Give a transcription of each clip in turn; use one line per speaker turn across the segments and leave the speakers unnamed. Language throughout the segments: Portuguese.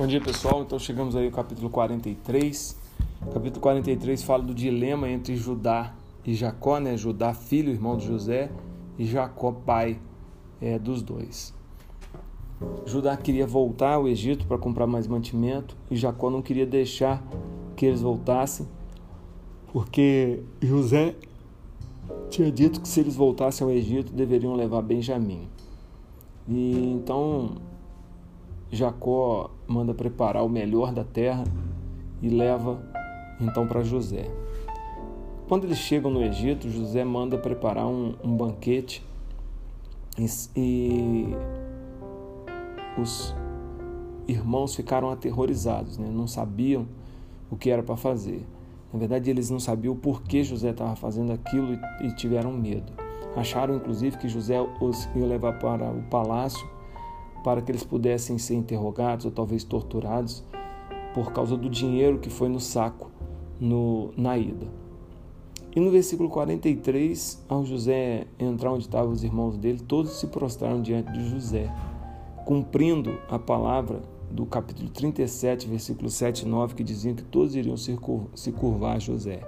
Bom dia pessoal, então chegamos aí ao capítulo 43. O capítulo 43 fala do dilema entre Judá e Jacó, né? Judá, filho, irmão de José, e Jacó, pai é, dos dois. Judá queria voltar ao Egito para comprar mais mantimento e Jacó não queria deixar que eles voltassem, porque José tinha dito que se eles voltassem ao Egito deveriam levar Benjamim. E então Jacó manda preparar o melhor da terra e leva então para José. Quando eles chegam no Egito, José manda preparar um, um banquete e, e, os irmãos ficaram aterrorizados, né? não sabiam o que era para fazer. Na verdade, eles não sabiam o porquê José estava fazendo aquilo e, e tiveram medo. Acharam inclusive que José os ia levar para o palácio para que eles pudessem ser interrogados ou talvez torturados por causa do dinheiro que foi no saco no, na ida. E no versículo 43, ao José entrar onde estavam os irmãos dele, todos se prostraram diante de José, cumprindo a palavra do capítulo 37, versículo 7 e 9, que diziam que todos iriam se curvar a José,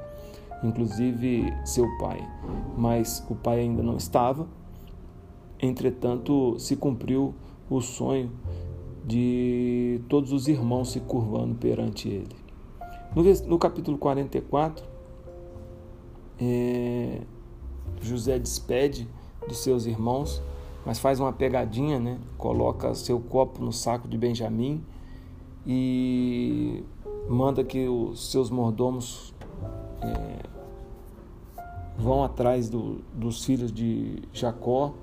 inclusive seu pai. Mas o pai ainda não estava, entretanto, se cumpriu o sonho de todos os irmãos se curvando perante ele. No, capítulo 44, é, José despede de seus irmãos, mas faz uma pegadinha, né? coloca seu copo no saco de Benjamim e manda que os seus mordomos é, vão atrás do, dos filhos de Jacó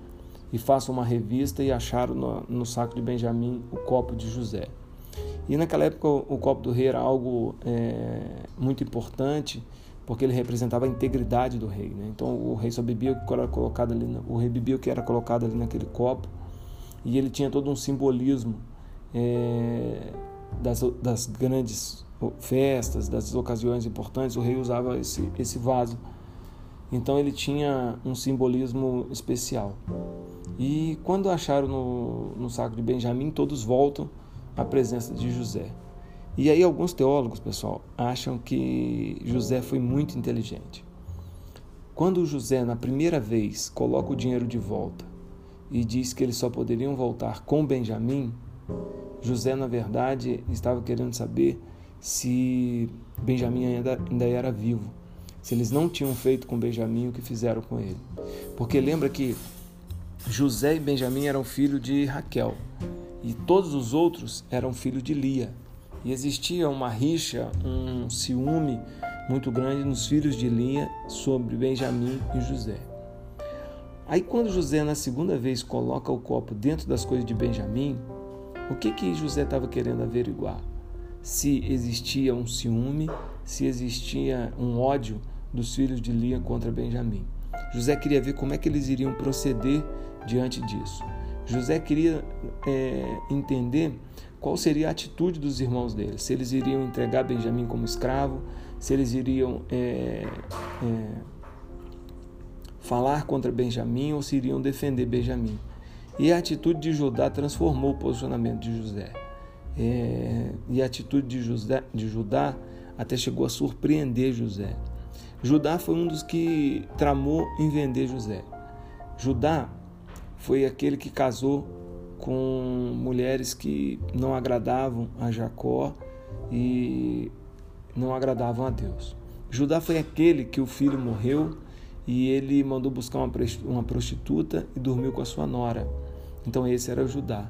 e façam uma revista e acharam no, no, saco de Benjamim o copo de José. E naquela época o, copo do rei era algo é, muito importante porque ele representava a integridade do rei. Né? Então o rei só bebia o que era colocado ali, o rei bebia o que era colocado ali naquele copo e ele tinha todo um simbolismo é, das, das grandes festas, das ocasiões importantes. O rei usava esse, esse vaso. Então ele tinha um simbolismo especial. E quando acharam no, no saco de Benjamim, todos voltam à presença de José. E aí alguns teólogos, pessoal, acham que José foi muito inteligente. Quando José, na primeira vez, coloca o dinheiro de volta e diz que eles só poderiam voltar com Benjamim, José, na verdade, estava querendo saber se Benjamim ainda, ainda era vivo, se eles não tinham feito com Benjamim o que fizeram com ele. Porque lembra que José e Benjamim eram filhos de Raquel e todos os outros eram filhos de Lia. E existia uma rixa, um ciúme muito grande nos filhos de Lia sobre Benjamim e José. Aí quando José na segunda vez coloca o copo dentro das coisas de Benjamim, o que que José estava querendo averiguar? Se existia um ciúme, se existia um ódio dos filhos de Lia contra Benjamim. José queria ver como é que eles iriam proceder diante disso. José queria é, entender qual seria a atitude dos irmãos dele, se eles iriam entregar Benjamim como escravo, se eles iriam é, é, falar contra Benjamim ou se iriam defender Benjamim. E a atitude de Judá transformou o posicionamento de José. É, e a atitude de José, de Judá até chegou a surpreender José. Judá foi um dos que tramou em vender José. Judá foi aquele que casou com mulheres que não agradavam a Jacó e não agradavam a Deus. Judá foi aquele que o filho morreu e ele mandou buscar uma prostituta e dormiu com a sua nora. Então esse era Judá.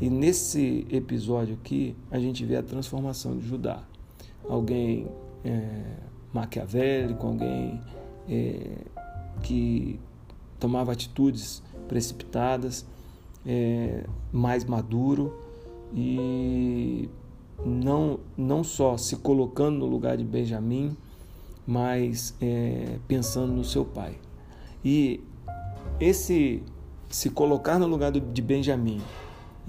E nesse episódio aqui a gente vê a transformação de Judá. Alguém é, maquiavélico, alguém é, que tomava atitudes precipitadas, é, mais maduro e não, não só se colocando no lugar de Benjamim, mas é, pensando no seu pai. E esse se colocar no lugar de Benjamim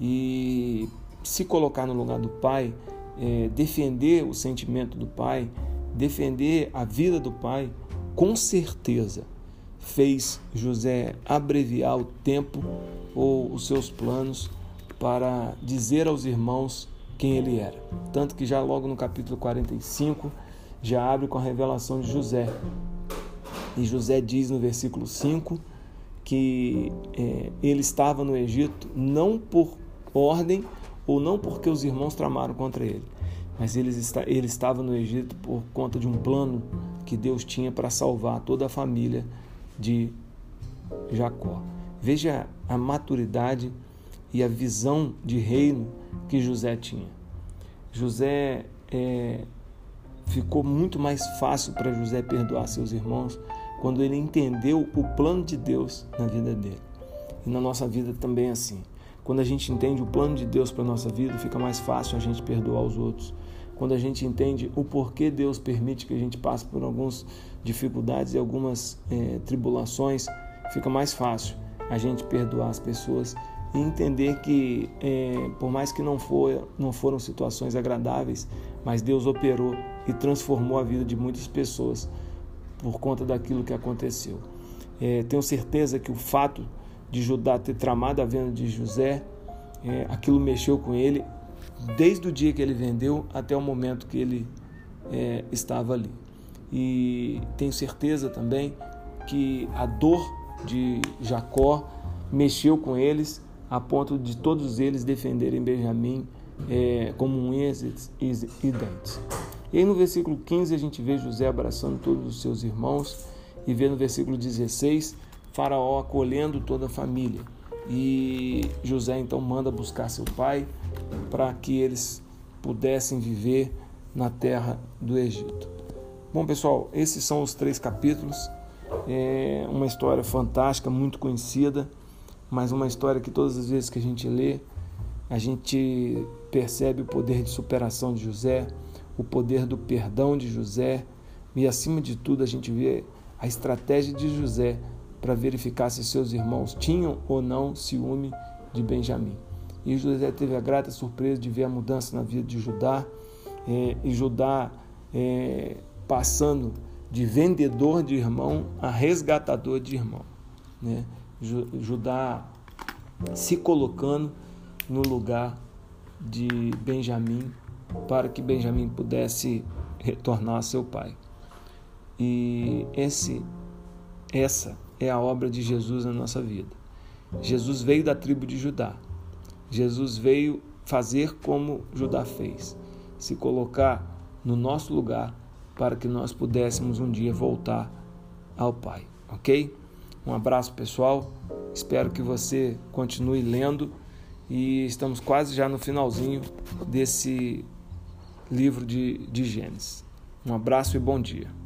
e se colocar no lugar do pai, é, defender o sentimento do pai, defender a vida do pai, com certeza fez José abreviar o tempo ou os seus planos para dizer aos irmãos quem ele era. Tanto que já logo no capítulo 45 já abre com a revelação de José. E José diz no versículo 5 que é, ele estava no Egito não por ordem ou não porque os irmãos tramaram contra ele, mas ele, está, ele estava no Egito por conta de um plano que Deus tinha para salvar toda a família de Jacó. Veja a maturidade e a visão de reino que José tinha. José é, ficou muito mais fácil para José perdoar seus irmãos quando ele entendeu o plano de Deus na vida dele. E na nossa vida também é assim. Quando a gente entende o plano de Deus para a nossa vida, fica mais fácil a gente perdoar os outros. Quando a gente entende o porquê Deus permite que a gente passe por algumas dificuldades e algumas é, tribulações, fica mais fácil a gente perdoar as pessoas e entender que, é, por mais que não, for, não foram situações agradáveis, mas Deus operou e transformou a vida de muitas pessoas por conta daquilo que aconteceu. É, tenho certeza que o fato de Judá ter tramado a venda de José, é, aquilo mexeu com ele desde o dia que ele vendeu até o momento que ele é, estava ali. E tenho certeza também que a dor de Jacó mexeu com eles a ponto de todos eles defenderem Benjamim é, como unhas e, e dentes. E aí no versículo 15 a gente vê José abraçando todos os seus irmãos e vê no versículo 16 Faraó acolhendo toda a família. E José então manda buscar seu pai para que eles pudessem viver na terra do Egito. Bom, pessoal, esses são os três capítulos. É uma história fantástica, muito conhecida, mas uma história que todas as vezes que a gente lê, a gente percebe o poder de superação de José, o poder do perdão de José e, acima de tudo, a gente vê a estratégia de José para verificar se seus irmãos tinham ou não ciúme de Benjamim. E José teve a grata surpresa de ver a mudança na vida de Judá, é, e Judá é, passando de vendedor de irmão a resgatador de irmão. Né? Judá se colocando no lugar de Benjamim para que Benjamim pudesse retornar a seu pai. E esse, essa é a obra de Jesus na nossa vida. Jesus veio da tribo de Judá. Jesus veio fazer como Judá fez, se colocar no nosso lugar para que nós pudéssemos um dia voltar ao Pai, ok? Um abraço pessoal, espero que você continue lendo e estamos quase já no finalzinho desse livro de, de Gênesis. Um abraço e bom dia.